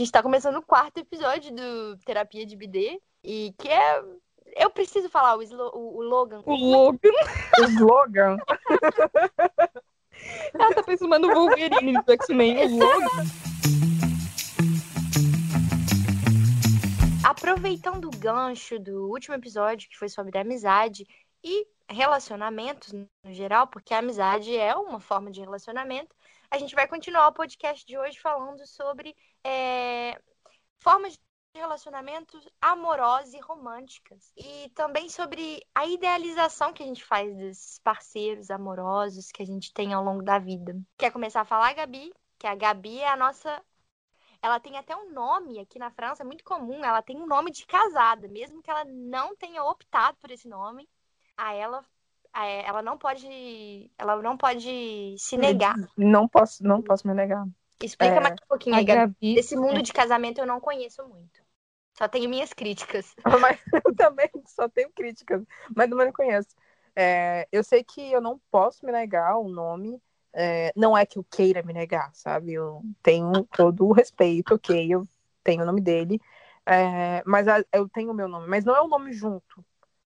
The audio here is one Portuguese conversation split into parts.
gente tá começando o quarto episódio do Terapia de BD. E que é. Eu preciso falar o, slo... o Logan. O Logan. o slogan. Ela tá pensando no Wolverine do X-Men. O Logan. Aproveitando o gancho do último episódio, que foi sobre amizade e relacionamentos no geral, porque a amizade é uma forma de relacionamento, a gente vai continuar o podcast de hoje falando sobre é, formas de relacionamentos amorosos e românticas. E também sobre a idealização que a gente faz desses parceiros amorosos que a gente tem ao longo da vida. Quer começar a falar, Gabi? Que a Gabi é a nossa. Ela tem até um nome aqui na França, é muito comum. Ela tem um nome de casada, mesmo que ela não tenha optado por esse nome. A ela ela não pode ela não pode se negar. Não posso, não posso me negar. Explica é, mais um pouquinho aí, Gabi. Esse mundo de casamento eu não conheço muito. Só tenho minhas críticas. Mas eu também só tenho críticas, mas não me conheço. É, eu sei que eu não posso me negar o nome. É, não é que eu queira me negar, sabe? Eu tenho todo o respeito, ok? Eu tenho o nome dele. É, mas a, eu tenho o meu nome. Mas não é o nome junto.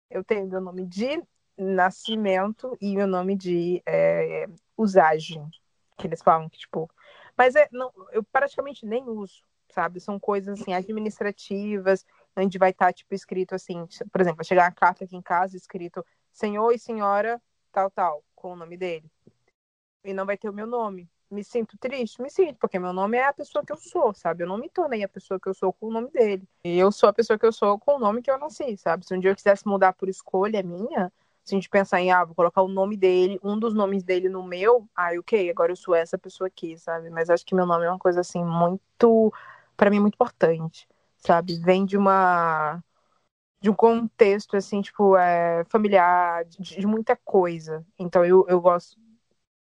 Eu tenho meu nome de nascimento e meu nome de é, usagem. Que eles falam que, tipo. Mas é, não, eu praticamente nem uso, sabe? São coisas assim, administrativas, onde vai estar, tá, tipo, escrito assim, por exemplo, vai chegar uma carta aqui em casa escrito senhor e senhora, tal, tal, com o nome dele. E não vai ter o meu nome. Me sinto triste? Me sinto, porque meu nome é a pessoa que eu sou, sabe? Eu não me tornei a pessoa que eu sou com o nome dele. E eu sou a pessoa que eu sou com o nome que eu nasci, sabe? Se um dia eu quisesse mudar por escolha minha, se a gente pensar em, ah, vou colocar o nome dele, um dos nomes dele no meu, ah, ok, agora eu sou essa pessoa aqui, sabe? Mas acho que meu nome é uma coisa, assim, muito, para mim, muito importante, sabe? Vem de uma, de um contexto, assim, tipo, é, familiar, de, de muita coisa. Então, eu, eu gosto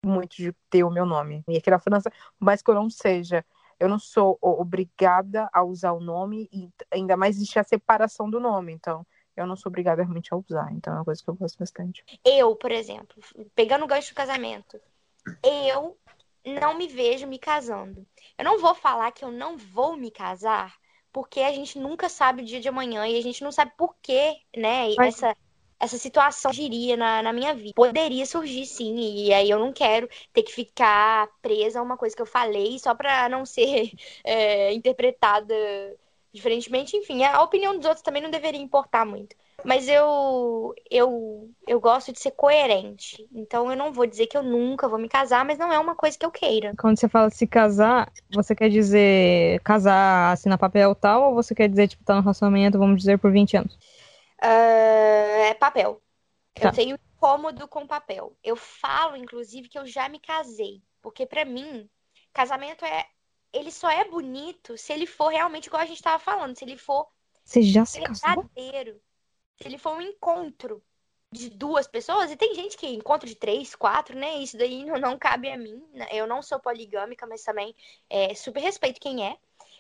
muito de ter o meu nome. E aqui na França, mais que eu não seja eu não sou obrigada a usar o nome e ainda mais existe a separação do nome. Então, eu não sou obrigada realmente a usar. Então é uma coisa que eu gosto bastante. Eu, por exemplo, pegando o gancho do casamento, eu não me vejo me casando. Eu não vou falar que eu não vou me casar, porque a gente nunca sabe o dia de amanhã e a gente não sabe por quê, né? Mas... Essa, essa situação surgiria na, na minha vida. Poderia surgir, sim, e aí eu não quero ter que ficar presa a uma coisa que eu falei só pra não ser é, interpretada Diferentemente, enfim, a opinião dos outros também não deveria importar muito. Mas eu, eu, eu gosto de ser coerente. Então eu não vou dizer que eu nunca vou me casar, mas não é uma coisa que eu queira. Quando você fala se casar, você quer dizer casar, assinar papel tal, ou você quer dizer, tipo, tá no relacionamento, vamos dizer, por 20 anos? Uh, é papel. Tá. Eu tenho cômodo com papel. Eu falo, inclusive, que eu já me casei. Porque para mim, casamento é ele só é bonito se ele for realmente igual a gente estava falando, se ele for Você já se casou? verdadeiro, se ele for um encontro de duas pessoas, e tem gente que encontro de três, quatro, né? Isso daí não, não cabe a mim. Né? Eu não sou poligâmica, mas também é, super respeito quem é.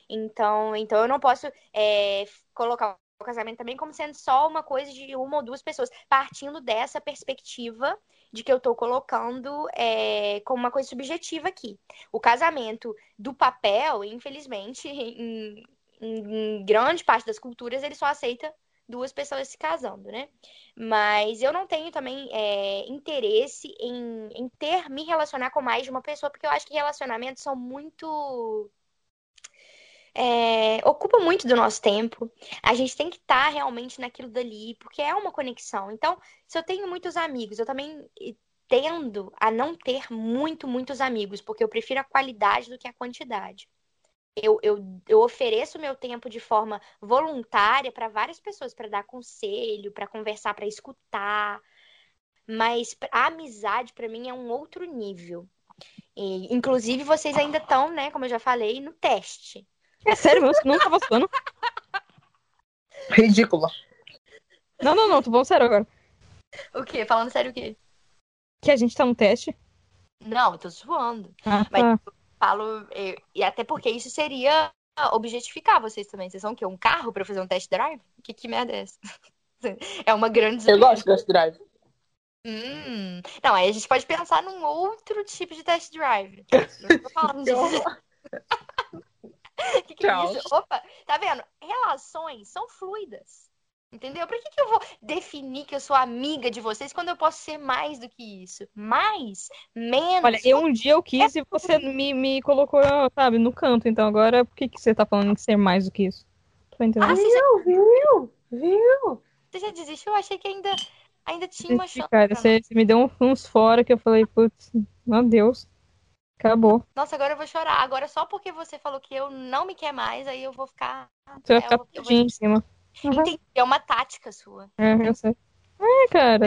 Então, então eu não posso é, colocar o casamento também como sendo só uma coisa de uma ou duas pessoas, partindo dessa perspectiva de que eu estou colocando é, como uma coisa subjetiva aqui. O casamento do papel, infelizmente, em, em grande parte das culturas, ele só aceita duas pessoas se casando, né? Mas eu não tenho também é, interesse em, em ter, me relacionar com mais de uma pessoa, porque eu acho que relacionamentos são muito é, ocupa muito do nosso tempo. A gente tem que estar tá realmente naquilo dali, porque é uma conexão. Então, se eu tenho muitos amigos, eu também tendo a não ter muito, muitos amigos, porque eu prefiro a qualidade do que a quantidade. Eu, eu, eu ofereço meu tempo de forma voluntária para várias pessoas, para dar conselho, para conversar, para escutar. Mas a amizade, para mim, é um outro nível. E, inclusive, vocês ainda estão, né, como eu já falei, no teste. É sério, você não tava zoando? Ridícula. Não, não, não, tô falando sério agora. O quê? Falando sério o quê? Que a gente tá no teste? Não, eu tô zoando. Ah, Mas tá. eu falo. Eu, e até porque isso seria objetificar vocês também. Vocês são o quê? Um carro pra fazer um test drive? Que, que merda é essa? É uma grande. Eu gosto de test drive. Hum. Não, aí a gente pode pensar num outro tipo de test drive. Não tô falando disso. que, que é isso? Opa, tá vendo? Relações são fluidas. Entendeu? Por que, que eu vou definir que eu sou amiga de vocês quando eu posso ser mais do que isso? Mais? Menos? Olha, eu um dia eu quis é... e você me, me colocou, sabe, no canto. Então agora, por que, que você tá falando de ser mais do que isso? Tô entendendo. Ah, viu, viu, viu? Você já desistiu? Eu achei que ainda, ainda tinha uma chance. Cara, você, você, me deu uns fora que eu falei, putz, meu Deus. Acabou. Nossa, agora eu vou chorar. Agora só porque você falou que eu não me quer mais, aí eu vou ficar. Você vai ficar eu, vou... em cima. Uhum. Entendi, é uma tática sua. É, eu sei. É, cara.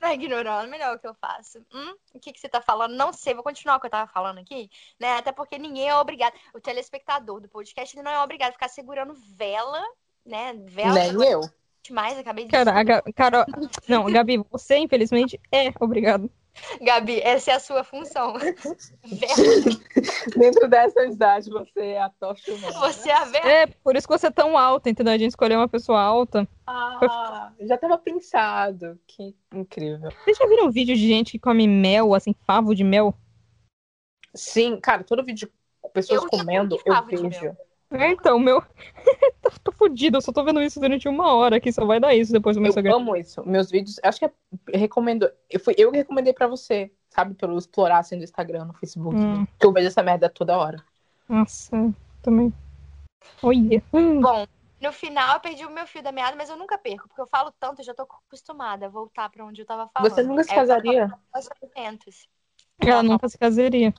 Tá ignorando, melhor o que eu faço. Hum? O que, que você tá falando? Não sei, vou continuar o que eu tava falando aqui, né? Até porque ninguém é obrigado. O telespectador do podcast ele não é obrigado a ficar segurando vela, né? Vela. Nem eu. Mais, acabei de Cara, a Carol... Não, Gabi, você, infelizmente, é obrigado. Gabi, essa é a sua função. Dentro dessa idade, você é a tocha humana. Você é a ver... É, por isso que você é tão alta, entendeu? A gente escolheu uma pessoa alta. Ah, já tava pensado. Que incrível. Vocês já viram um vídeo de gente que come mel, assim, favo de mel? Sim, cara, todo vídeo de pessoas eu comendo, eu vejo. É, então, meu. tô fodido, eu só tô vendo isso durante uma hora aqui, só vai dar isso depois do meu eu Instagram. Eu amo isso. Meus vídeos, acho que é, recomendo. Eu, fui, eu recomendei pra você, sabe? Pelo explorar assim do Instagram, no Facebook. Hum. Que eu vejo essa merda toda hora. Nossa, também. Olha. Hum. Bom, no final eu perdi o meu fio da meada, mas eu nunca perco, porque eu falo tanto, eu já tô acostumada a voltar pra onde eu tava falando. Você nunca se casaria? Ela nunca se casaria.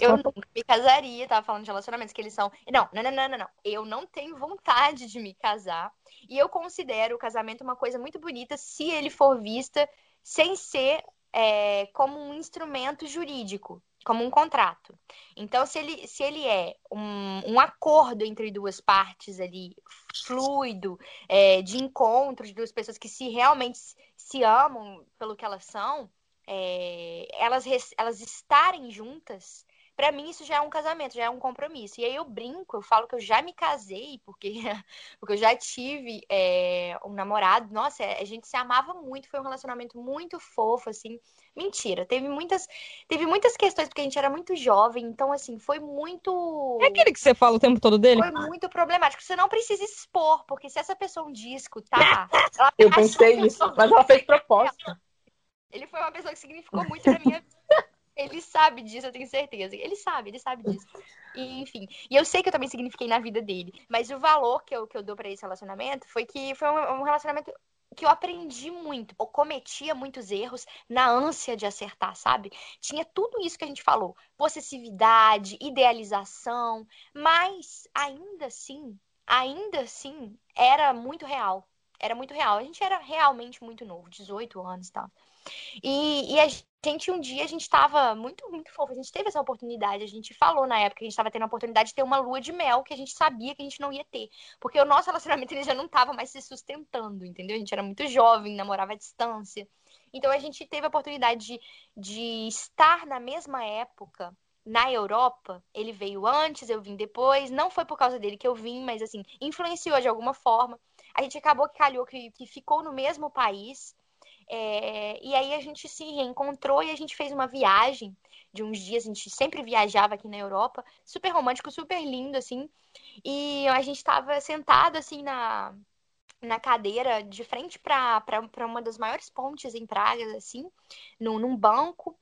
Eu nunca me casaria, tava falando de relacionamentos que eles são. Não, não, não, não, não, Eu não tenho vontade de me casar. E eu considero o casamento uma coisa muito bonita se ele for vista sem ser é, como um instrumento jurídico, como um contrato. Então, se ele, se ele é um, um acordo entre duas partes ali, fluido, é, de encontro de duas pessoas que se realmente se amam pelo que elas são, é, elas, elas estarem juntas, para mim isso já é um casamento, já é um compromisso. E aí eu brinco, eu falo que eu já me casei, porque, porque eu já tive é, um namorado. Nossa, é, a gente se amava muito, foi um relacionamento muito fofo, assim. Mentira, teve muitas, teve muitas questões, porque a gente era muito jovem, então, assim, foi muito. É aquele que você fala o tempo todo dele? Foi muito problemático. Você não precisa expor, porque se essa pessoa um dia escutar. eu pensei isso, mas ela fez proposta. Ele foi uma pessoa que significou muito na minha vida. Ele sabe disso, eu tenho certeza. Ele sabe, ele sabe disso. E, enfim. E eu sei que eu também signifiquei na vida dele. Mas o valor que eu, que eu dou para esse relacionamento foi que foi um, um relacionamento que eu aprendi muito. Eu cometia muitos erros na ânsia de acertar, sabe? Tinha tudo isso que a gente falou: possessividade, idealização. Mas ainda assim, ainda assim, era muito real. Era muito real. A gente era realmente muito novo, 18 anos e tal. E, e a gente, um dia, a gente estava muito, muito fofo. A gente teve essa oportunidade. A gente falou na época que a gente estava tendo a oportunidade de ter uma lua de mel que a gente sabia que a gente não ia ter. Porque o nosso relacionamento ele já não estava mais se sustentando, entendeu? A gente era muito jovem, namorava à distância. Então a gente teve a oportunidade de, de estar na mesma época na Europa, ele veio antes, eu vim depois. Não foi por causa dele que eu vim, mas assim, influenciou de alguma forma. A gente acabou que calhou que, que ficou no mesmo país. É, e aí a gente se reencontrou e a gente fez uma viagem de uns dias. A gente sempre viajava aqui na Europa, super romântico, super lindo, assim. E a gente estava sentado, assim, na, na cadeira, de frente para uma das maiores pontes em Praga, assim, num, num banco.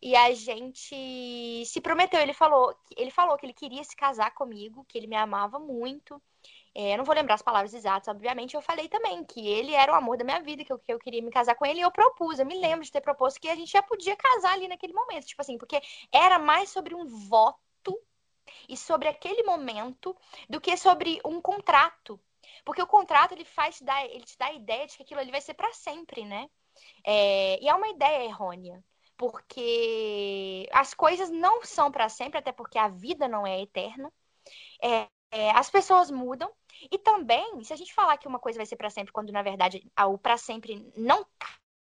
E a gente se prometeu, ele falou, ele falou que ele queria se casar comigo, que ele me amava muito. É, eu não vou lembrar as palavras exatas, obviamente. Eu falei também que ele era o amor da minha vida, que eu, que eu queria me casar com ele. E eu propus, eu me lembro de ter proposto que a gente já podia casar ali naquele momento. Tipo assim, porque era mais sobre um voto e sobre aquele momento do que sobre um contrato. Porque o contrato ele faz dar, ele te dá a ideia de que aquilo ali vai ser para sempre, né? É, e é uma ideia errônea porque as coisas não são para sempre, até porque a vida não é eterna. É, é, as pessoas mudam e também, se a gente falar que uma coisa vai ser para sempre, quando na verdade o para sempre não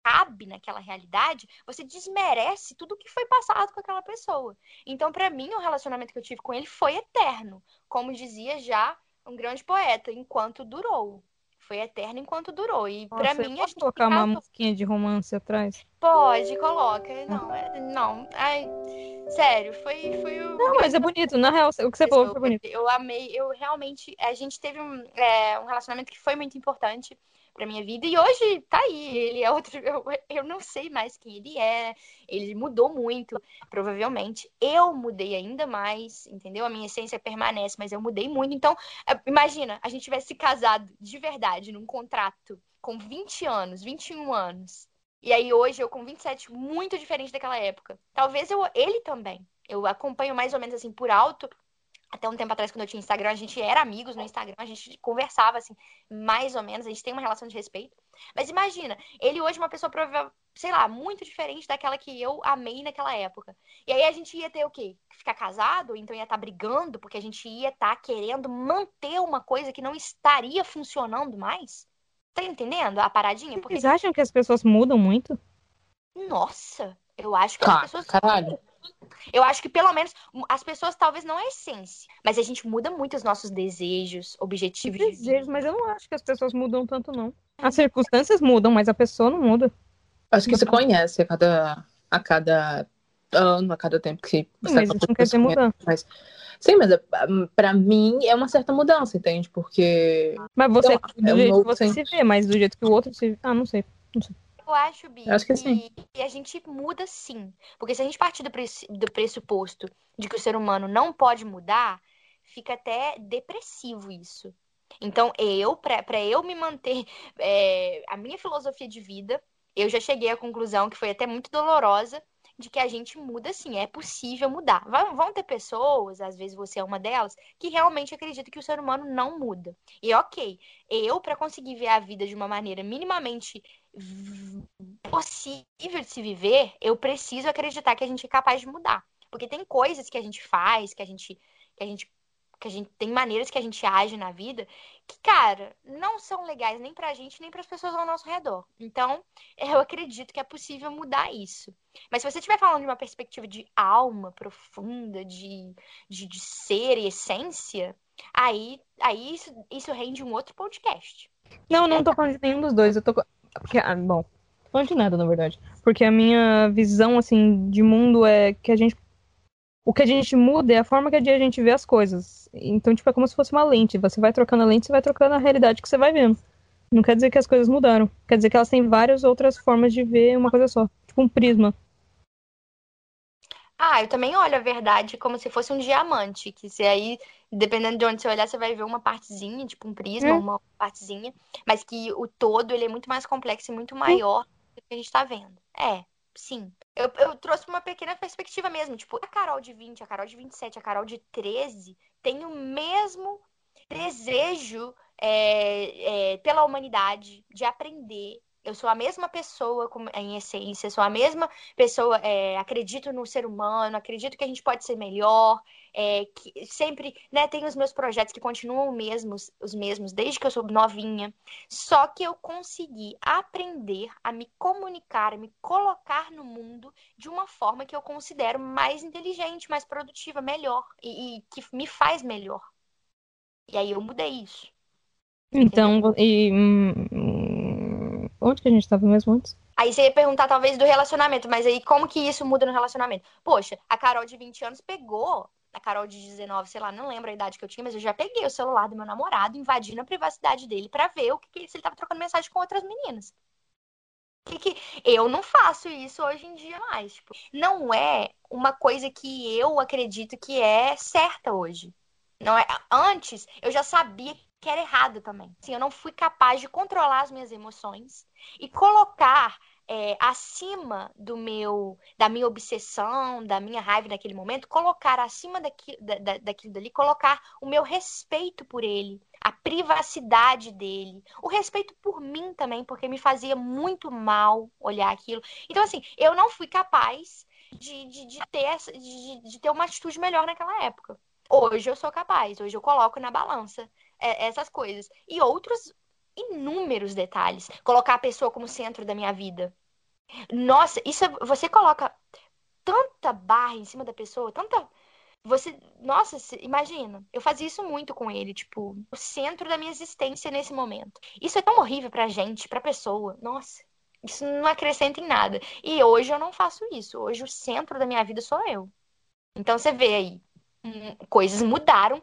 cabe naquela realidade, você desmerece tudo que foi passado com aquela pessoa. Então, para mim, o relacionamento que eu tive com ele foi eterno, como dizia já um grande poeta, enquanto durou. foi eterno enquanto durou. E eu mim, a gente colocar uma musiquinha de romance atrás? Pode, coloca. Não, é- não. Ai, sério, foi, foi o. Não, mas é bonito. Na real, o que você falou foi bonito. Eu amei, eu realmente. A gente teve um, é, um relacionamento que foi muito importante pra minha vida e hoje tá aí. Ele é outro. Eu, eu não sei mais quem ele é. Ele mudou muito, provavelmente. Eu mudei ainda mais, entendeu? A minha essência permanece, mas eu mudei muito. Então, é, imagina, a gente tivesse se casado de verdade num contrato com 20 anos, 21 anos. E aí hoje eu com 27, muito diferente daquela época. Talvez eu, ele também. Eu acompanho mais ou menos assim por alto. Até um tempo atrás, quando eu tinha Instagram, a gente era amigos no Instagram, a gente conversava assim, mais ou menos, a gente tem uma relação de respeito. Mas imagina, ele hoje é uma pessoa, sei lá, muito diferente daquela que eu amei naquela época. E aí a gente ia ter o quê? Ficar casado, então ia estar brigando, porque a gente ia estar querendo manter uma coisa que não estaria funcionando mais. Tá entendendo a paradinha? Porque Vocês acham que as pessoas mudam muito? Nossa, eu acho que as pessoas. caralho. Eu acho que pelo menos as pessoas talvez não é a essência, mas a gente muda muito os nossos desejos, objetivos de vida. Desejos, mas eu não acho que as pessoas mudam tanto, não. As circunstâncias mudam, mas a pessoa não muda. Acho que você conhece a cada, a cada ano, a cada tempo que você mas tá isso não quer dizer mudar. Mas, sim, mas é- pra mim é uma certa mudança, entende? Porque Mas você, Então, do é um jeito que novo você se vê, mas do jeito que o outro se Ah, não sei. Eu acho, Bi, Eu acho que sim. que a gente muda sim. Porque se a gente partir do, press- do pressuposto de que o ser humano não pode mudar, fica até depressivo isso. Então, eu, pra pra eu me manter, é, a minha filosofia de vida, eu já cheguei à conclusão que foi até muito dolorosa, de que a gente muda sim, é possível mudar. Vão, vão ter pessoas, às vezes você é uma delas, que realmente acreditam que o ser humano não muda. E ok, eu, para conseguir ver a vida de uma maneira minimamente possível de se viver, eu preciso acreditar que a gente é capaz de mudar. Porque tem coisas que a gente faz, que a gente, que a gente, que a gente tem maneiras que a gente age na vida que, cara, não são legais nem pra gente, nem para as pessoas ao nosso redor. Então, eu acredito que é possível mudar isso. Mas se você estiver falando de uma perspectiva de alma profunda, de, de, de ser e essência, aí, aí isso, isso rende um outro podcast. Não, não tô falando de nenhum dos dois. Eu tô. Porque, ah, bom, falando de nada, na verdade. Porque a minha visão, assim, de mundo é que a gente. O que a gente muda é a forma que a gente vê as coisas. Então, tipo, é como se fosse uma lente. Você vai trocando a lente, você vai trocando a realidade que você vai vendo. Não quer dizer que as coisas mudaram. Quer dizer que elas têm várias outras formas de ver uma coisa só. Tipo um prisma. Ah, eu também olho a verdade como se fosse um diamante, que se aí, dependendo de onde você olhar, você vai ver uma partezinha, tipo um prisma, É. uma partezinha, mas que o todo ele é muito mais complexo e muito maior do que a gente tá vendo. É, sim. Eu, eu trouxe uma pequena perspectiva mesmo, tipo, a Carol de 20, a Carol de 27, a Carol de 13 tem o mesmo desejo é, é, pela humanidade de aprender. Eu sou a mesma pessoa em essência, sou a mesma pessoa, é, acredito no ser humano, acredito que a gente pode ser melhor, é, que sempre, né, tenho os meus projetos que continuam os mesmos, os mesmos desde que eu sou novinha. Só que eu consegui aprender a me comunicar, a me colocar no mundo de uma forma que eu considero mais inteligente, mais produtiva, melhor e, e que me faz melhor. E aí eu mudei isso. Então, e. onde que a gente tava mesmo antes? Aí você ia perguntar talvez do relacionamento, mas aí como que isso muda no relacionamento? Poxa, a Carol de 20 anos pegou, a Carol de 19, sei lá, não lembro a idade que eu tinha, mas eu já peguei o celular do meu namorado, invadindo a privacidade dele pra ver o que, que se ele tava trocando mensagem com outras meninas. Que que eu não faço isso hoje em dia mais, tipo, não é uma coisa que eu acredito que é certa hoje. Não é, antes eu já sabia que era errado também. Assim, eu não fui capaz de controlar as minhas emoções e colocar é, acima do meu, da minha obsessão, da minha raiva naquele momento, colocar acima daqui, da, da, daquilo dali, colocar o meu respeito por ele, a privacidade dele, o respeito por mim também, porque me fazia muito mal olhar aquilo. Então, assim, eu não fui capaz de, de, de ter, essa, de, de ter uma atitude melhor naquela época. Hoje eu sou capaz, hoje eu coloco na balança essas coisas. E outros inúmeros detalhes. Colocar a pessoa como centro da minha vida. Nossa, isso é- você coloca tanta barra em cima da pessoa, tanta Você, nossa, imagina, eu fazia isso muito com ele, tipo, o centro da minha existência nesse momento. Isso é tão horrível pra gente, pra pessoa. Nossa, isso não acrescenta em nada. E hoje eu não faço isso. Hoje o centro da minha vida sou eu. Então você vê aí, hum, coisas mudaram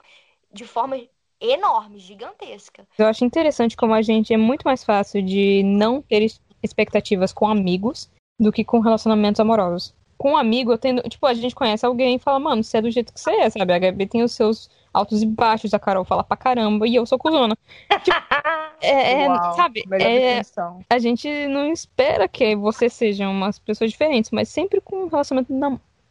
de forma enorme, gigantesca. Eu acho interessante como a gente é muito mais fácil de não ter expectativas com amigos do que com relacionamentos amorosos com um amigo, eu tendo. Tipo, a gente conhece alguém e fala, mano, você é do jeito que você é, sabe? A Gabi tem os seus altos e baixos, a Carol fala pra caramba, e eu sou cuzona. Tipo, é, é Uau, sabe? É, a gente não espera que você seja umas pessoas diferentes, mas sempre com um relacionamento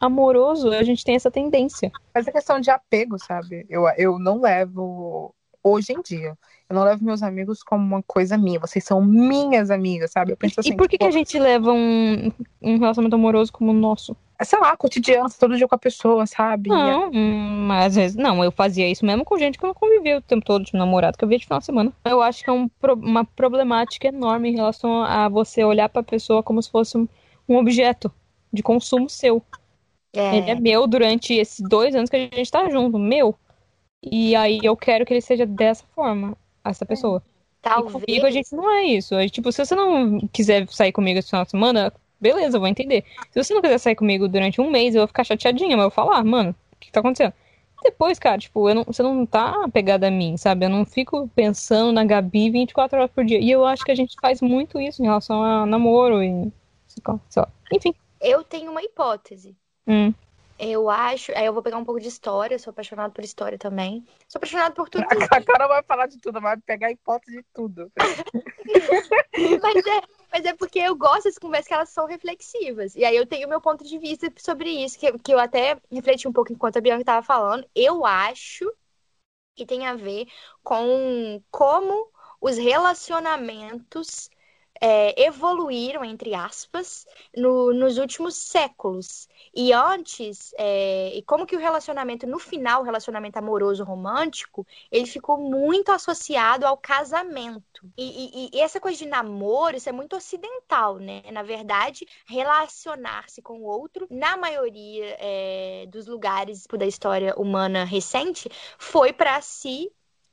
amoroso, a gente tem essa tendência. Mas é questão de apego, sabe? Eu, eu não levo hoje em dia. Eu não levo meus amigos como uma coisa minha. Vocês são minhas amigas, sabe? Eu penso assim. E por que, tipo, que a gente leva um, um relacionamento amoroso como o nosso? É, sei lá, cotidiano, todo dia com a pessoa, sabe? Não, mas às vezes. Não, eu fazia isso mesmo com gente que eu não convivia o tempo todo, tipo, namorado que eu via de final de semana. Eu acho que é um, uma problemática enorme em relação a você olhar pra pessoa como se fosse um, um objeto de consumo seu. É. Ele é meu durante esses dois anos que a gente tá junto, meu. E aí eu quero que ele seja dessa forma essa pessoa. Talvez. E comigo a gente não é isso. É, tipo, se você não quiser sair comigo esse final de semana, beleza, eu vou entender. Se você não quiser sair comigo durante um mês, eu vou ficar chateadinha, mas eu vou falar, mano, o que, tá acontecendo? Depois, cara, tipo, não, você não tá apegada a mim, sabe? Eu não fico pensando na Gabi 24 horas por dia. E eu acho que a gente faz muito isso em relação a namoro e. Sei lá. Enfim. Eu tenho uma hipótese. Hum. Eu acho. Aí eu vou pegar um pouco de história, sou apaixonada por história também. Sou apaixonada por tudo. A cara vai falar de tudo, vai pegar hipótese de tudo. mas, é, mas é porque eu gosto dessas conversas que elas são reflexivas. E aí eu tenho meu ponto de vista sobre isso, que, que eu até refleti um pouco enquanto a Bianca estava falando. Eu acho que tem a ver com como os relacionamentos é, evoluíram, entre aspas, no, nos últimos séculos. E antes, é, e como que o relacionamento, no final, o relacionamento amoroso romântico, ele ficou muito associado ao casamento. E, e, e, essa coisa de namoro, isso é muito ocidental, né? Na verdade, relacionar-se com o outro, na maioria é, dos lugares da história humana recente, foi para se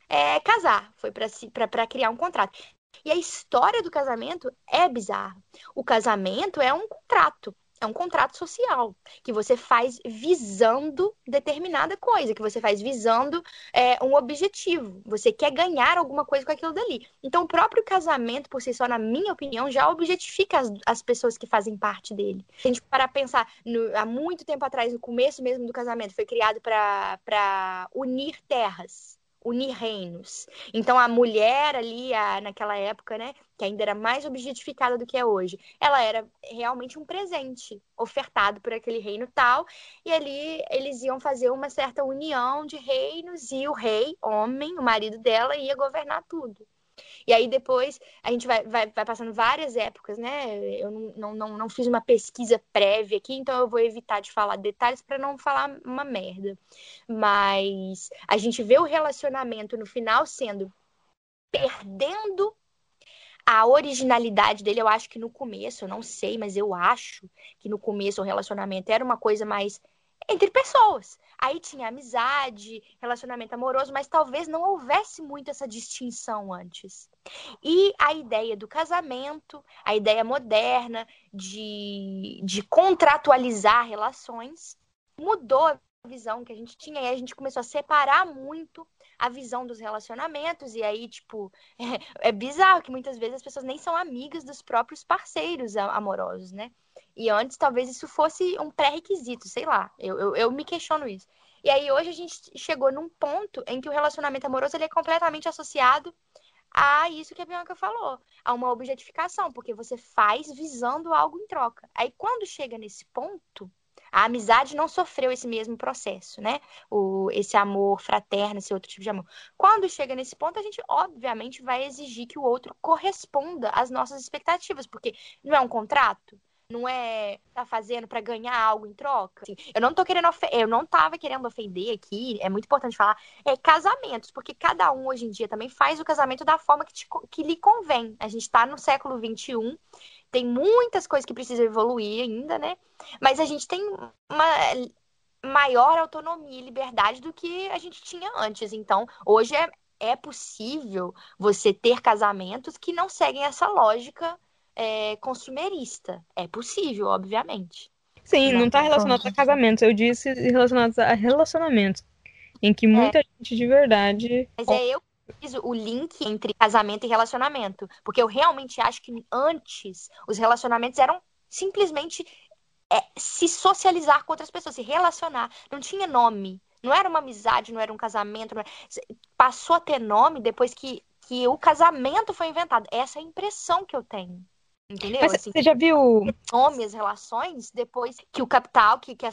é, casar, foi para criar um contrato. E a história do casamento é bizarra. O casamento é um contrato. É um contrato social que você faz visando determinada coisa, que você faz visando é, um objetivo. Você quer ganhar alguma coisa com aquilo dali. Então, o próprio casamento, por si só, na minha opinião, já objetifica as, as pessoas que fazem parte dele. Se a gente parar pensar, no, há muito tempo atrás, no começo mesmo do casamento, foi criado para unir terras unir reinos. Então a mulher ali, a, naquela época, né, que ainda era mais objetificada do que é hoje, ela era realmente um presente ofertado por aquele reino tal, e ali eles iam fazer uma certa união de reinos e o rei, homem, o marido dela, ia governar tudo. E aí depois a gente vai, vai, vai passando várias épocas, né? Eu não, não, não fiz uma pesquisa prévia aqui, então eu vou evitar de falar detalhes para não falar uma merda. Mas a gente vê o relacionamento no final sendo perdendo a originalidade dele, eu acho que no começo, eu não sei, mas eu acho que no começo o relacionamento era uma coisa mais entre pessoas. Aí tinha amizade, relacionamento amoroso, mas talvez não houvesse muito essa distinção antes. E a ideia do casamento, a ideia moderna de, de contratualizar relações, mudou a visão que a gente tinha e a gente começou a separar muito a visão dos relacionamentos. E aí, tipo, é, é bizarro que muitas vezes as pessoas nem são amigas dos próprios parceiros amorosos, né? E antes talvez isso fosse um pré-requisito, sei lá. Eu, eu, eu, me questiono isso. E aí hoje a gente chegou num ponto em que o relacionamento amoroso ele é completamente associado a isso que a Bianca falou, a uma objetificação, porque você faz visando algo em troca. Aí quando chega nesse ponto, a amizade não sofreu esse mesmo processo, né? O, esse amor fraterno, esse outro tipo de amor. Quando chega nesse ponto, a gente obviamente vai exigir que o outro corresponda às nossas expectativas, porque não é um contrato não é tá fazendo para ganhar algo em troca. Assim, eu não tô querendo eu não tava querendo ofender aqui, é muito importante falar, é casamentos, porque cada um hoje em dia também faz o casamento da forma que, te, que lhe convém. A gente tá no século 21, tem muitas coisas que precisam evoluir ainda, né? Mas a gente tem uma maior autonomia e liberdade do que a gente tinha antes. Então, hoje é, é possível você ter casamentos que não seguem essa lógica é, consumerista. É possível, obviamente. Sim, não está relacionado a casamentos. Eu disse relacionados a relacionamentos. Em que muita é. gente de verdade. Mas é eu que fiz o link entre casamento e relacionamento. Porque eu realmente acho que antes os relacionamentos eram simplesmente é, se socializar com outras pessoas, se relacionar. Não tinha nome. Não era uma amizade, não era um casamento. Era... Passou a ter nome depois que, que o casamento foi inventado. Essa é a impressão que eu tenho. Entendeu? Mas assim, você já viu. Nome, as relações, depois que o capital, que, que, a,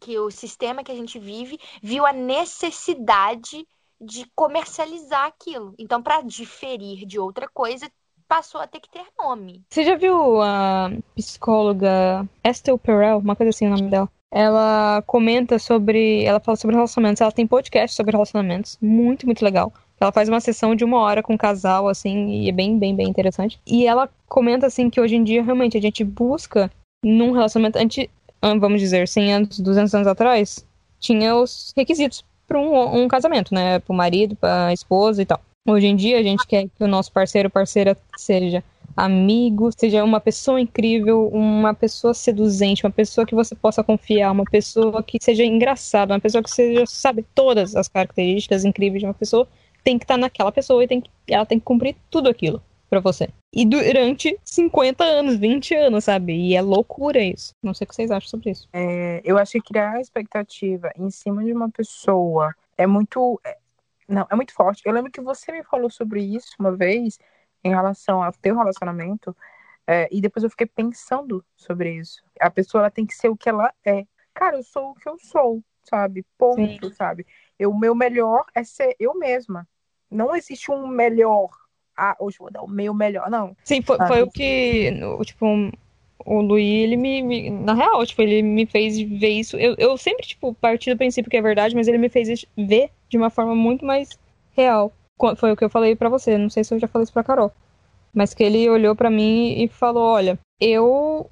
que o sistema que a gente vive, viu a necessidade de comercializar aquilo. Então, para diferir de outra coisa, passou a ter que ter nome. Você já viu a psicóloga Estelle Perel, uma coisa assim o nome dela? Ela comenta sobre. Ela fala sobre relacionamentos. Ela tem podcast sobre relacionamentos. Muito, muito legal. Ela faz uma sessão de uma hora com um casal, assim, e é bem, bem, bem interessante. E ela comenta, assim, que hoje em dia, realmente, a gente busca num relacionamento, antes, vamos dizer, 100 anos, 200 anos atrás, tinha os requisitos para um, um, casamento, né? Para o marido, para a esposa e tal. Hoje em dia, a gente quer que o nosso parceiro parceira seja amigo, seja uma pessoa incrível, uma pessoa seduzente, uma pessoa que você possa confiar, uma pessoa que seja engraçada, uma pessoa que seja, sabe, todas as características incríveis de uma pessoa tem que estar tá naquela pessoa e tem que, ela tem que cumprir tudo aquilo para você. E durante 50 anos, 20 anos, sabe? E é loucura isso. Não sei o que vocês acham sobre isso. É, eu acho que criar expectativa em cima de uma pessoa é muito. É, não, é muito forte. Eu lembro que você me falou sobre isso uma vez, em relação ao teu relacionamento, é, e depois eu fiquei pensando sobre isso. A pessoa ela tem que ser o que ela é. Cara, eu sou o que eu sou, sabe? Ponto, Sim. sabe? O meu melhor é ser eu mesma. Não existe um melhor. Ah, hoje vou dar o meu melhor. Não. Sim, foi, foi o que. Tipo, o Luiz, ele me, me, Na real, tipo, ele me fez ver isso. Eu, eu sempre, tipo, parti do princípio que é verdade, mas ele me fez ver de uma forma muito mais real. Foi o que eu falei para você. Não sei se eu já falei isso pra Carol. Mas que ele olhou para mim e falou: Olha, eu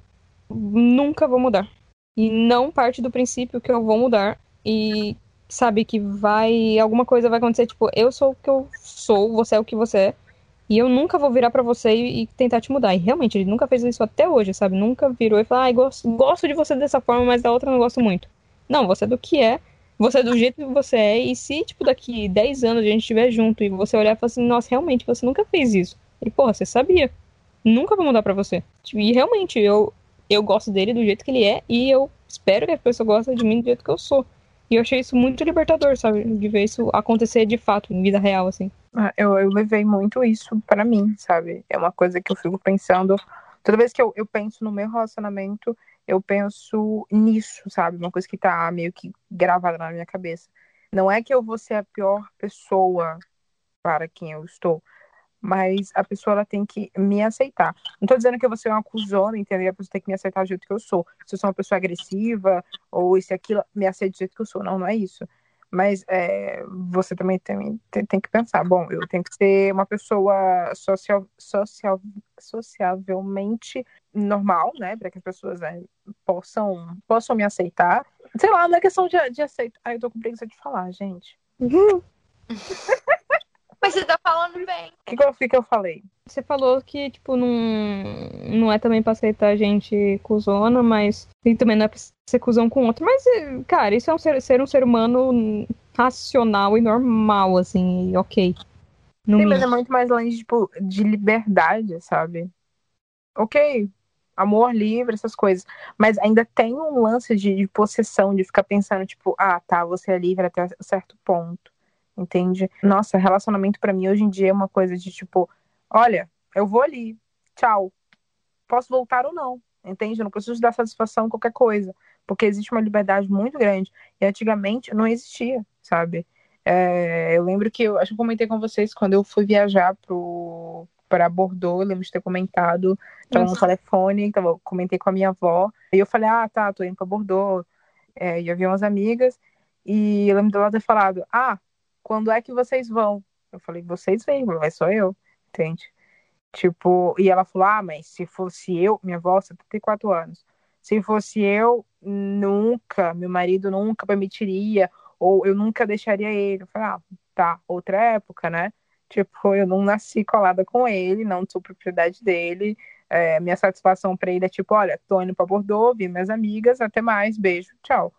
nunca vou mudar. E não parte do princípio que eu vou mudar. E sabe, que vai. Alguma coisa vai acontecer, tipo, eu sou o que eu sou, você é o que você é. E eu nunca vou virar para você e, e, tentar te mudar. E realmente, ele nunca fez isso até hoje, sabe? Nunca virou e falou, ah, gosto, gosto de você dessa forma, mas da outra não gosto muito. Não, você é do que é, você é do jeito que você é. E se, tipo, daqui 10 anos a gente estiver junto e você olhar e falar assim, nossa, realmente, você nunca fez isso. E, porra, você sabia. Nunca vou mudar para você. E realmente, eu, eu gosto dele do jeito que ele é e eu espero que a pessoa goste de mim do jeito que eu sou. E eu achei isso muito libertador, sabe? De ver isso acontecer de fato, em vida real, assim. Ah, eu, eu levei muito isso para mim, sabe? É uma coisa que eu fico pensando. Toda vez que eu, eu penso no meu relacionamento, eu penso nisso, sabe? Uma coisa que tá meio que gravada na minha cabeça. Não é que eu vou ser a pior pessoa para quem eu estou, mas a pessoa ela tem que me aceitar. Não tô dizendo que eu vou ser uma acusona, entendeu? A pessoa tem que me aceitar do jeito que eu sou. Se eu sou uma pessoa agressiva, ou se aquilo me aceita do jeito que eu sou. Não, não é isso. Mas é, você também tem, tem, tem, que pensar, bom, eu tenho que ser uma pessoa social, social, sociavelmente normal, né? Para que as pessoas né, possam, possam me aceitar. Sei lá, não é questão de, de aceitar. Eu tô com preguiça de falar, gente. Uhum. Mas você tá falando bem. O que, que, eu, que eu falei? Você falou que, tipo, não, não é também pra aceitar gente cuzona, mas e também não é pra ser cuzão com outro. Mas, cara, isso é um ser, ser um ser humano racional e normal, assim, e ok. Sim, mínimo. mas é muito mais longe, tipo, de liberdade, sabe? Ok, amor livre, essas coisas. Mas ainda tem um lance de, de possessão, de ficar pensando, tipo, ah, tá, você é livre até certo ponto entende? Nossa, relacionamento para mim hoje em dia é uma coisa de tipo, olha, eu vou ali, tchau. Posso voltar ou não, entende? Eu não preciso dar satisfação qualquer coisa, porque existe uma liberdade muito grande. E antigamente não existia, sabe? É, eu lembro que eu acho que eu comentei com vocês quando eu fui viajar pro para Bordeaux, eu lembro de ter comentado, tava no telefone, então comentei com a minha avó, e eu falei, ah, tá, tô indo pra Bordeaux, é, e eu vi umas amigas, e eu lembro dela ter falado, ah, quando é que vocês vão? Eu falei, vocês vêm, mas sou eu, entende? Tipo, e ela falou, ah, mas se fosse eu, minha avó, 74 anos, Se fosse eu, nunca, meu marido nunca permitiria, ou eu nunca deixaria ele. Eu falei, ah, tá, outra época, né? Tipo, eu não nasci colada com ele, não sou propriedade dele. É, minha satisfação para ele é tipo, olha, tô indo pra Bordeaux, vi minhas amigas, até mais, beijo, tchau.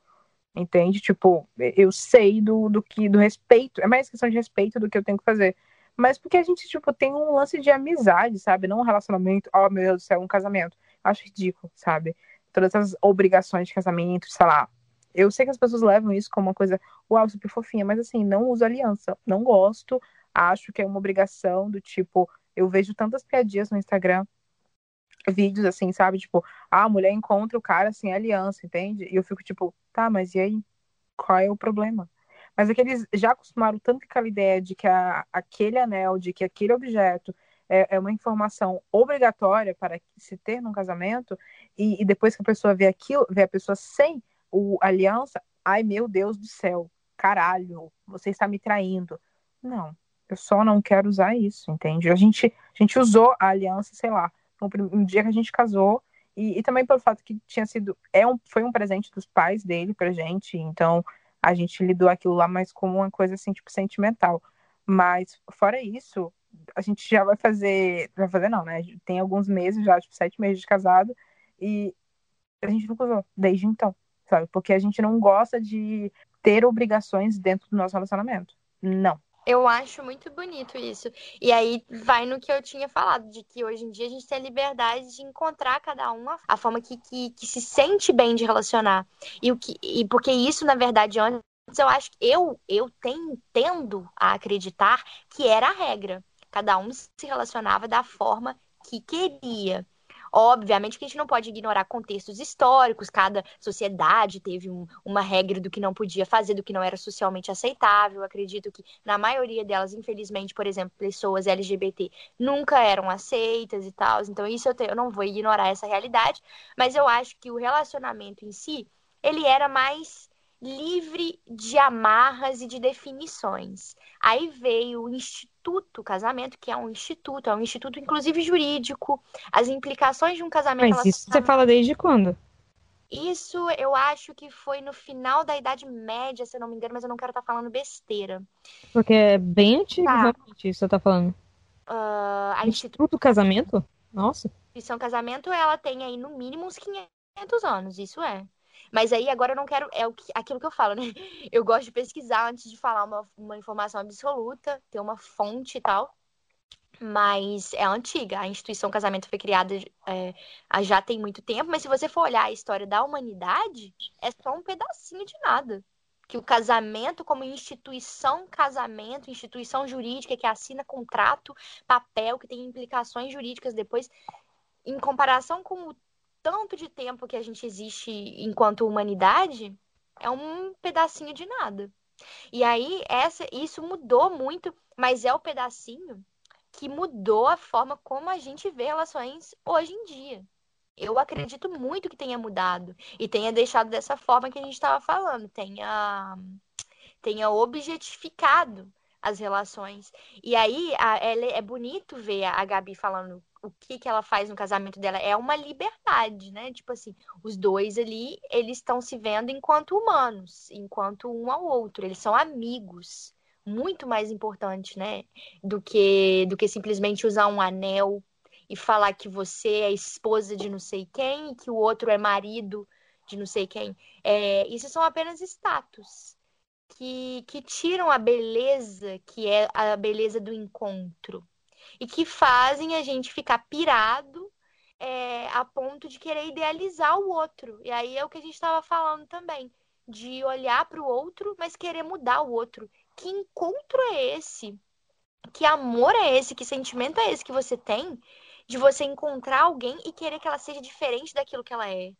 Entende? Tipo, eu sei do, do que, do respeito, é mais questão de respeito do que eu tenho que fazer. Mas porque a gente, tipo, tem um lance de amizade, sabe? Não um relacionamento, oh meu Deus do céu, um casamento. Acho ridículo, sabe? Todas as obrigações de casamento, sei lá. Eu sei que as pessoas levam isso como uma coisa, uau, super fofinha, mas assim, não uso aliança. Não gosto, acho que é uma obrigação do tipo, eu vejo tantas piadinhas no Instagram, vídeos assim, sabe? Tipo, ah, a mulher encontra o cara sem aliança, entende? E eu fico tipo, tá, mas e aí? Qual é o problema? Mas é que eles já acostumaram tanto com aquela ideia de que a, aquele anel, de que aquele objeto é, é, uma informação obrigatória para se ter num casamento, e, e, depois que a pessoa vê aquilo, vê a pessoa sem o aliança, ai meu Deus do céu, caralho, você está me traindo. Não, eu só não quero usar isso, entende? A gente, a gente usou a aliança, sei lá, no, dia que a gente casou, e, e, também pelo fato que tinha sido. É um, foi um presente dos pais dele pra gente, então a gente lidou aquilo lá mais como uma coisa assim, tipo, sentimental. Mas, fora isso, a gente já vai fazer. Vai fazer não, né? Tem alguns meses já, tipo, sete meses de casado, e a gente nunca usou desde então, sabe? Porque a gente não gosta de ter obrigações dentro do nosso relacionamento. Não. Eu acho muito bonito isso. E aí vai no que eu tinha falado, de que hoje em dia a gente tem a liberdade de encontrar cada um a forma que, que, que se sente bem de relacionar. E, o que, e porque isso, na verdade, antes eu acho que eu, eu tenho, tendo a acreditar que era a regra. Cada um se relacionava da forma que queria. Obviamente que a gente não pode ignorar contextos históricos, cada sociedade teve um, uma regra do que não podia fazer, do que não era socialmente aceitável. Acredito que na maioria delas, infelizmente, por exemplo, pessoas LGBT nunca eram aceitas e tal. Então, isso eu, te, eu não vou ignorar essa realidade, mas eu acho que o relacionamento em si, ele era mais livre de amarras e de definições. Aí veio o Instituto Casamento, que é um instituto, é um instituto inclusive jurídico. As implicações de um casamento. Mas isso você fala desde quando? Isso eu acho que foi no final da Idade Média, se eu não me engano, mas eu não quero estar tá falando besteira. Porque é bem antigo, tá. realmente, isso você está falando. Uh, a Instituto Instituto Casamento? Nossa. Instituição Casamento, ela tem aí no mínimo uns 500 anos, isso é. Mas aí agora eu não quero. É o aquilo que eu falo, né? Eu gosto de pesquisar antes de falar uma, uma informação absoluta, ter uma fonte e tal. Mas é antiga. A instituição casamento foi criada é, já tem muito tempo. Mas se você for olhar a história da humanidade, é só um pedacinho de nada que o casamento como instituição casamento, instituição jurídica que assina contrato, papel que tem implicações jurídicas depois, em comparação com o tanto de tempo que a gente existe enquanto humanidade, é um pedacinho de nada. E aí, essa, isso mudou muito, mas é o pedacinho que mudou a forma como a gente vê relações hoje em dia. Eu acredito muito que tenha mudado e tenha deixado dessa forma que a gente estava falando, tenha, tenha objetificado as relações. E aí a, é bonito ver a Gabi falando o que, que ela faz no casamento dela é uma liberdade, né? Tipo assim, os dois ali, eles estão se vendo enquanto humanos, enquanto um ao outro, eles são amigos. Muito mais importante, né? Do que, do que simplesmente usar um anel e falar que você é esposa de não sei quem e que o outro é marido de não sei quem. É, isso são apenas status que, que tiram a beleza, que é a beleza do encontro e que fazem a gente ficar pirado é, a ponto de querer idealizar o outro. E aí é o que a gente estava falando também, de olhar para o outro, mas querer mudar o outro. Que encontro é esse? Que amor é esse? Que sentimento é esse que você tem de você encontrar alguém e querer que ela seja diferente daquilo que ela é?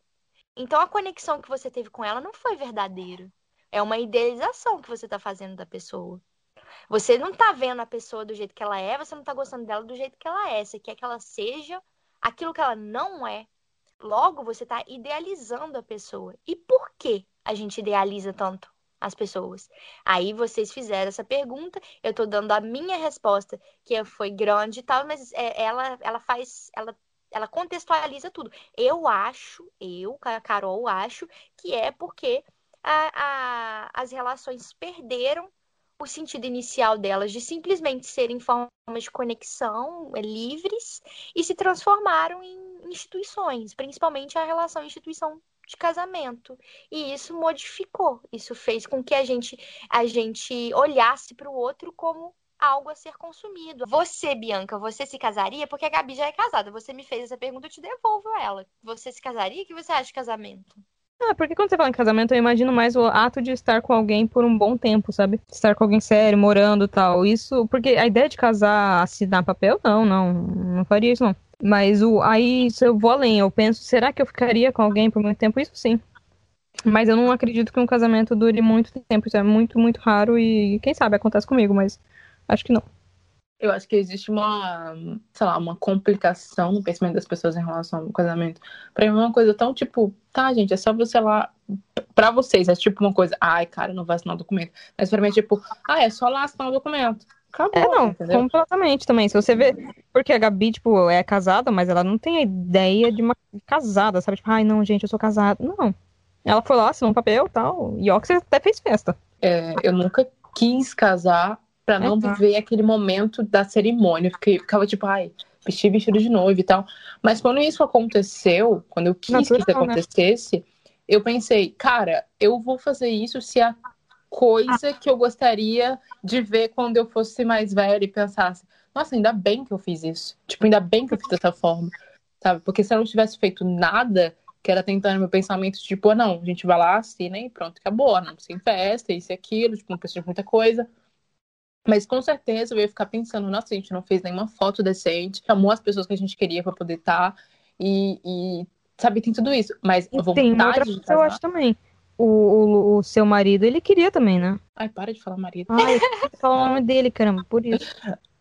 Então a conexão que você teve com ela não foi verdadeira. É uma idealização que você está fazendo da pessoa. Você não tá vendo a pessoa do jeito que ela é, você não tá gostando dela do jeito que ela é. Você quer que ela seja aquilo que ela não é. Logo, você tá idealizando a pessoa. E por que a gente idealiza tanto as pessoas? Aí vocês fizeram essa pergunta, eu tô dando a minha resposta, que foi grande e tal, mas é, ela, ela faz. Ela ela contextualiza tudo. Eu acho, eu, Carol, acho que é porque a, a, as relações perderam o sentido inicial delas de simplesmente serem formas de conexão é, livres e se transformaram em instituições, principalmente a relação instituição de casamento. E isso modificou, isso fez com que a gente a gente olhasse para o outro como algo a ser consumido. Você, Bianca, você se casaria? Porque a Gabi já é casada. Você me fez essa pergunta, eu te devolvo ela. Você se casaria? O que você acha de casamento? Ah, porque quando você fala em casamento, eu imagino mais o ato de estar com alguém por um bom tempo, sabe? Estar com alguém sério, morando tal. Isso, porque a ideia de casar, assinar papel, não, não, não faria isso não. Mas o, aí se eu vou além, eu penso, será que eu ficaria com alguém por muito tempo? Isso sim. Mas eu não acredito que um casamento dure muito tempo. Isso é muito, muito raro e quem sabe acontece comigo, mas Acho que não. Eu acho que existe uma, sei lá, uma complicação no pensamento das pessoas em relação ao casamento. Pra mim é uma coisa tão tipo, tá, gente, é só você lá. Pra vocês, é tipo uma coisa, ai, cara, não vai assinar o documento. Mas pra mim é tipo, ah, é só lá assinar o documento. Acabou, é, não, entendeu? completamente também. Se você vê. Porque a Gabi, tipo, é casada, mas ela não tem a ideia de uma casada, sabe? Tipo, ai, não, gente, eu sou casada. Não. Ela foi lá, assinou um papel e tal. E ó, que você até fez festa. É, eu nunca quis casar para não uhum. viver aquele momento da cerimônia. Fiquei, ficava tipo, ai, vestir vestido de noiva e tal. Mas quando isso aconteceu, quando eu quis Natural, que isso né? acontecesse, né? eu pensei, cara, eu vou fazer isso se a coisa que eu gostaria de ver quando eu fosse mais velha e pensasse, nossa, ainda bem que eu fiz isso. Tipo, ainda bem que eu fiz dessa forma. Sabe? Porque se eu não tivesse feito nada, que era tentando meu pensamento, tipo, ah, não, a gente vai lá, assina e pronto, acabou. Não, sem festa, isso e aquilo, tipo, não precisa de muita coisa. Mas com certeza eu ia ficar pensando, nossa, a gente não fez nenhuma foto decente, chamou as pessoas que a gente queria para poder estar. Tá, e, e, sabe, tem tudo isso. Mas a vontade tem outra coisa, eu acho também. O, o, o, seu marido, ele queria também, né? Ai, para de falar marido. Ai, falar o nome dele, caramba, por isso.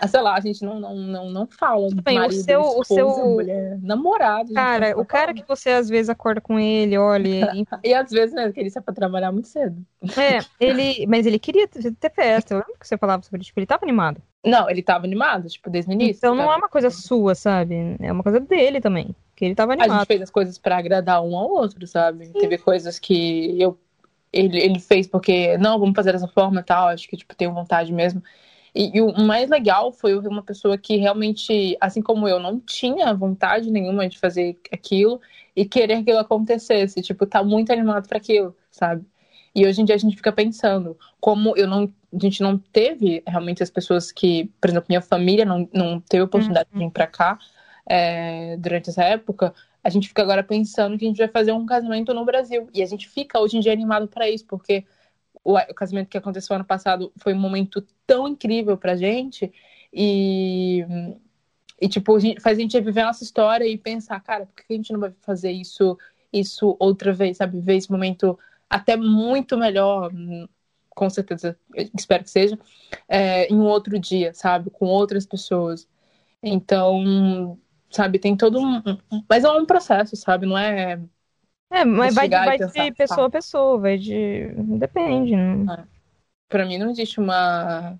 Ah, sei lá, a gente não, não, não, não fala. Bem, marido, o seu, esposa, o seu mulher, namorado. Cara, o cara que você às vezes acorda com ele, olha. E, e às vezes, né, que ele sai pra trabalhar muito cedo. É, ele. Mas ele queria ter festa. Eu lembro que você falava sobre tipo, ele tava animado. Não, ele tava animado, tipo, desde o início. Então não é uma coisa sua, sabe? É uma coisa dele também. Que ele tava animado. A gente fez as coisas para agradar um ao outro, sabe? Sim. Teve coisas que eu ele, ele fez porque, não, vamos fazer dessa forma e tal, acho que, tipo, tenho vontade mesmo. E, e, o mais legal foi eu ver uma pessoa que realmente, assim como eu, não tinha vontade nenhuma de fazer aquilo e querer que aquilo acontecesse. Tipo, tá muito animado para aquilo, sabe? E hoje em dia a gente fica pensando como eu não, a gente não teve realmente as pessoas que, por exemplo, minha família não, não teve oportunidade uhum. de vir para cá é, durante essa época. A gente fica agora pensando que a gente vai fazer um casamento no Brasil. E a gente fica hoje em dia animado para isso, porque o, o casamento que aconteceu ano passado foi um momento tão incrível pra gente e e tipo faz a gente viver a nossa história e pensar cara por que a gente não vai fazer isso isso outra vez? Sabe ver esse momento até muito melhor com certeza espero que seja é, em um outro dia sabe com outras pessoas. Então sabe tem todo um mas é um processo sabe não é é, mas vai, vai pensar, de pessoa tá. a pessoa, vai de. Depende, né? É. Pra mim não existe uma,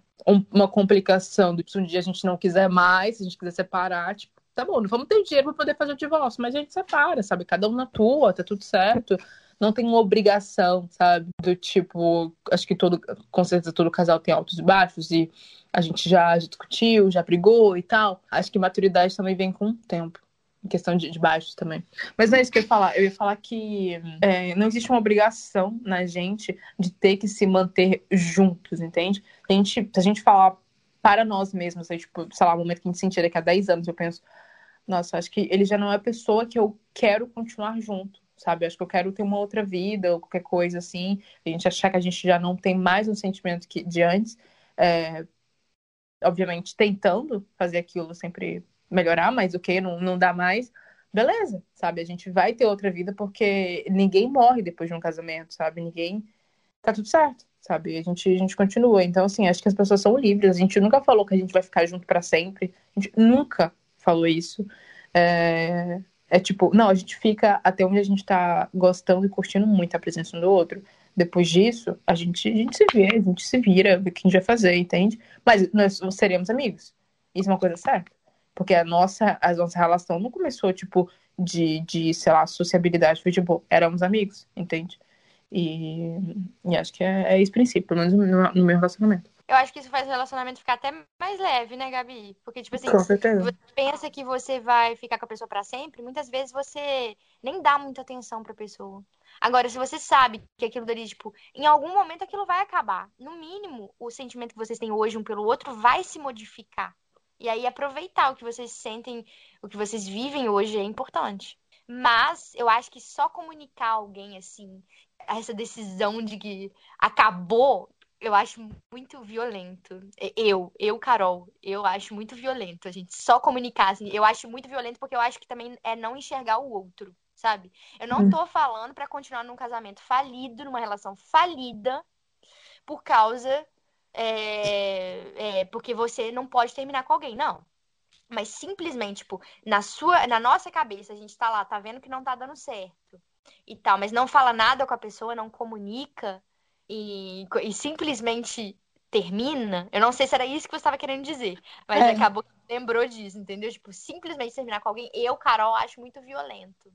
uma complicação do se um dia a gente não quiser mais, se a gente quiser separar, tipo, tá bom, não vamos ter dinheiro pra poder fazer o divórcio, mas a gente separa, sabe? Cada um na tua, tá tudo certo. Não tem uma obrigação, sabe? Do tipo, acho que todo, com certeza todo casal tem altos e baixos e a gente já discutiu, já brigou e tal. Acho que maturidade também vem com o tempo em questão de, de baixos também. Mas não é isso que eu ia falar. Eu ia falar que é, não existe uma obrigação na gente de ter que se manter juntos, entende? A gente, se a gente falar para nós mesmos, aí, tipo, sei lá, o momento que a gente sentir daqui a 10 anos, eu penso, nossa, acho que ele já não é a pessoa que eu quero continuar junto, sabe? Acho que eu quero ter uma outra vida ou qualquer coisa assim. A gente achar que a gente já não tem mais um sentimento que de antes. É, obviamente, tentando fazer aquilo sempre melhorar, mas o que não, não dá mais, beleza, sabe? A gente vai ter outra vida porque ninguém morre depois de um casamento, sabe? Ninguém. Tá tudo certo, sabe? A gente, a gente continua. Então, assim, acho que as pessoas são livres. A gente nunca falou que a gente vai ficar junto para sempre. A gente nunca falou isso. É... é tipo, não, a gente fica até onde a gente tá gostando e curtindo muito a presença um do outro. Depois disso, a gente, a gente se vê, a gente se vira, o que a gente vai fazer, entende? Mas nós seremos amigos. Isso é uma coisa certa. Porque a nossa, a nossa relação não começou, tipo, de, de sei lá, sociabilidade. Foi tipo, éramos amigos, entende? E, e acho que é, é esse princípio, pelo menos no, no meu relacionamento. Eu acho que isso faz o relacionamento ficar até mais leve, né, Gabi? Porque, tipo assim, você pensa que você vai ficar com a pessoa pra sempre, muitas vezes você nem dá muita atenção pra pessoa. Agora, se você sabe que aquilo dali, tipo, em algum momento aquilo vai acabar. No mínimo, o sentimento que vocês têm hoje um pelo outro vai se modificar. E aí aproveitar o que vocês sentem, o que vocês vivem hoje é importante. Mas eu acho que só comunicar alguém assim, essa decisão de que acabou, eu acho muito violento. Eu, eu, Carol, eu acho muito violento a gente só comunicar assim. Eu acho muito violento porque eu acho que também é não enxergar o outro, sabe? Eu não tô falando pra continuar num casamento falido, numa relação falida, por causa é, é, porque você não pode terminar com alguém, não. Mas simplesmente, tipo, na sua, na nossa cabeça, a gente tá lá, tá vendo que não tá dando certo e tal, mas não fala nada com a pessoa, não comunica e, e simplesmente termina. Eu não sei se era isso que você estava querendo dizer, mas É. acabou que lembrou disso, entendeu? Tipo, simplesmente terminar com alguém, eu, Carol, acho muito violento.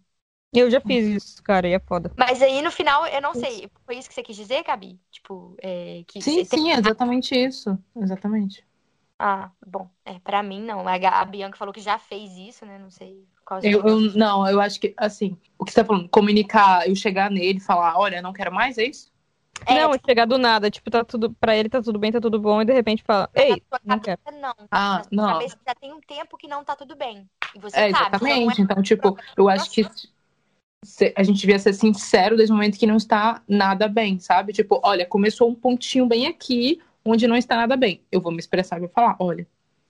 Eu já fiz isso, cara, e é foda. Mas aí no final, eu não sei, foi isso que você quis dizer, Gabi? Tipo, é, que Sim, você sim, é exatamente isso. Exatamente. Ah, bom, é, pra mim não. A, a Bianca falou que já fez isso, né? Não sei qual Eu, eu- não, eu acho que, assim, o que você tá falando, comunicar, eu chegar nele e falar, olha, não quero mais, é isso? É, não, chegar do nada, tipo, tá tudo. Pra ele tá tudo bem, tá tudo bom, e de repente fala, ei, não quero. cabeça não. Ah, não. cabeça já tem um tempo que não tá tudo bem. E você É, sabe, exatamente. então Então, tipo, eu acho que a gente devia ser sincero desde o momento que não está nada bem, sabe? Tipo, olha, começou um pontinho bem aqui onde não está nada bem. Eu vou me expressar e vou falar, olha,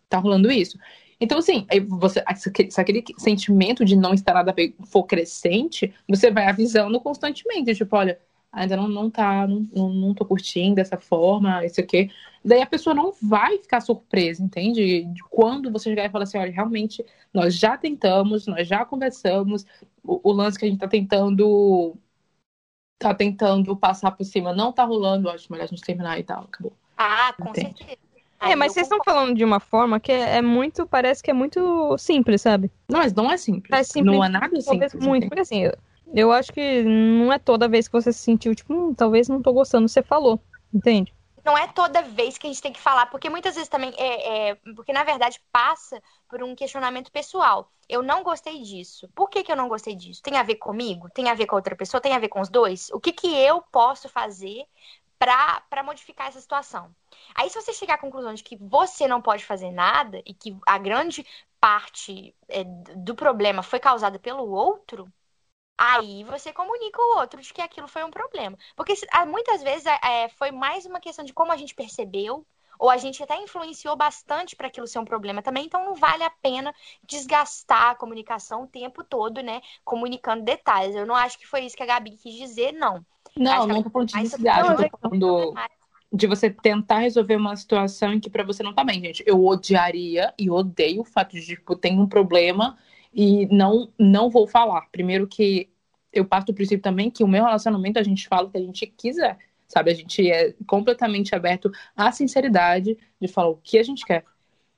tá rolando isso. Então, assim, você, se aquele sentimento de não estar nada bem for crescente, você vai avisando constantemente, tipo, olha, ainda não, não tá, não, não, não tô curtindo dessa forma, isso aqui. Daí a pessoa não vai ficar surpresa, entende? De quando você chegar e falar assim, olha, realmente, nós já tentamos, nós já conversamos, o, o lance que a gente tá tentando tá tentando passar por cima não tá rolando, eu acho melhor a gente terminar e tal, acabou. Ah, com Entende. certeza. É, mas vocês estão falando de uma forma que é, é muito. Parece que é muito simples, sabe? Não, mas não é simples. É simples, não é nada simples. muito. entende? Porque assim, eu, acho que não é toda vez que você se sentiu, tipo, hum, talvez não tô gostando, você falou. Entende? Não é toda vez que a gente tem que falar, porque muitas vezes também é, é- porque na verdade passa por um questionamento pessoal. Eu não gostei disso. Por que, que eu não gostei disso? Tem a ver comigo? Tem a ver com a outra pessoa? Tem a ver com os dois? O que, que eu posso fazer pra modificar essa situação? Aí, se você chegar à conclusão de que você não pode fazer nada e que a grande parte é, do problema foi causada pelo outro, aí você comunica o outro de que aquilo foi um problema. Porque ah, muitas vezes é, foi mais uma questão de como a gente percebeu, ou a gente até influenciou bastante para aquilo ser um problema também, então não vale a pena desgastar a comunicação o tempo todo, né? Comunicando detalhes. Eu não acho que foi isso que a Gabi quis dizer, não. Não, não tô falando de desgaste, tô falando de você tentar resolver uma situação em que pra você não tá bem, gente. Eu odiaria e odeio o fato de, tipo, tem um problema e não, não vou falar. Primeiro que eu parto do princípio também que o meu relacionamento a gente fala o que a gente quiser, sabe? A gente é completamente aberto à sinceridade de falar o que a gente quer.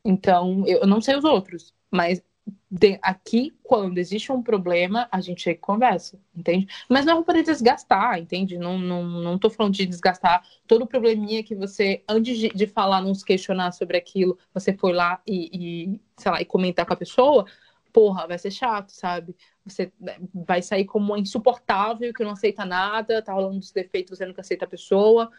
Então, eu não sei os outros, mas de- aqui, quando existe um problema, a gente conversa, entende? Mas não é para desgastar, entende? Não, não, não tô falando de desgastar todo o probleminha que você, antes de, de falar, não se questionar sobre aquilo, você foi lá e, e, sei lá, e comentar com a pessoa, porra, vai ser chato, sabe? Você né, vai sair como uma insuportável, que não aceita nada, tá rolando dos defeitos, você nunca aceita a pessoa.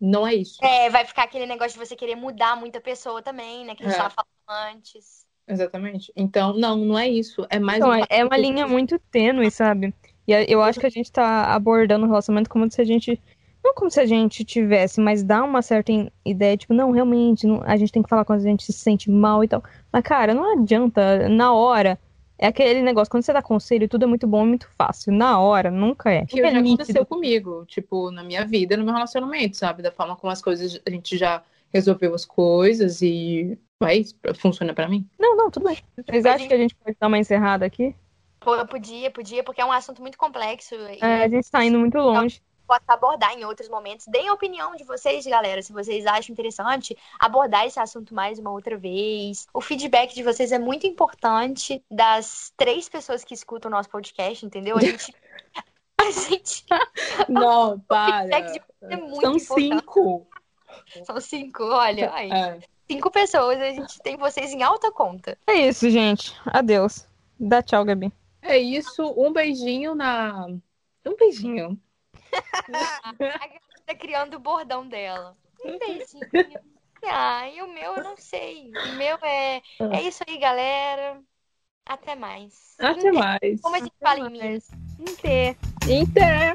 Não é isso. É, vai ficar aquele negócio de você querer mudar muita pessoa também, né? Que a gente É. tava falando antes. Exatamente. Então, não, não é isso. É mais Então, um é- é uma linha muito tênue, sabe? E eu acho que a gente tá abordando o relacionamento como se a gente. Não como se a gente tivesse, mas dá uma certa ideia, tipo, não, realmente, não- a gente tem que falar quando a gente se sente mal e tal. Mas, cara, não adianta, na hora. É aquele negócio, quando você dá conselho, tudo é muito bom e muito fácil. Na hora, nunca é. que é já nítido. aconteceu comigo, tipo, na minha vida, no meu relacionamento, sabe? Da forma como as coisas, a gente já resolveu as coisas e vai, funciona pra mim. Não, não, tudo bem. Vocês acham que a gente pode dar uma encerrada aqui? Pô, eu podia, podia, porque é um assunto muito complexo. e- É, a gente tá indo muito longe. Possa abordar em outros momentos. Deem a opinião de vocês, galera, se vocês acham interessante abordar esse assunto mais uma outra vez. O feedback de vocês é muito importante das três pessoas que escutam o nosso podcast, entendeu? A gente. A gente. Não, para. É muito São importante. cinco. São cinco, olha. Aí. É. Cinco pessoas, a gente tem vocês em alta conta. É isso, gente. Adeus. Dá tchau, Gabi. É isso. Um beijinho na. Um beijinho. A Gabi tá criando o bordão dela. Um beijinho. Ah, e o meu eu não sei. O meu é. É isso aí, galera. Até mais. Até mais. Como a gente fala em Minas? Inteiro. Inter.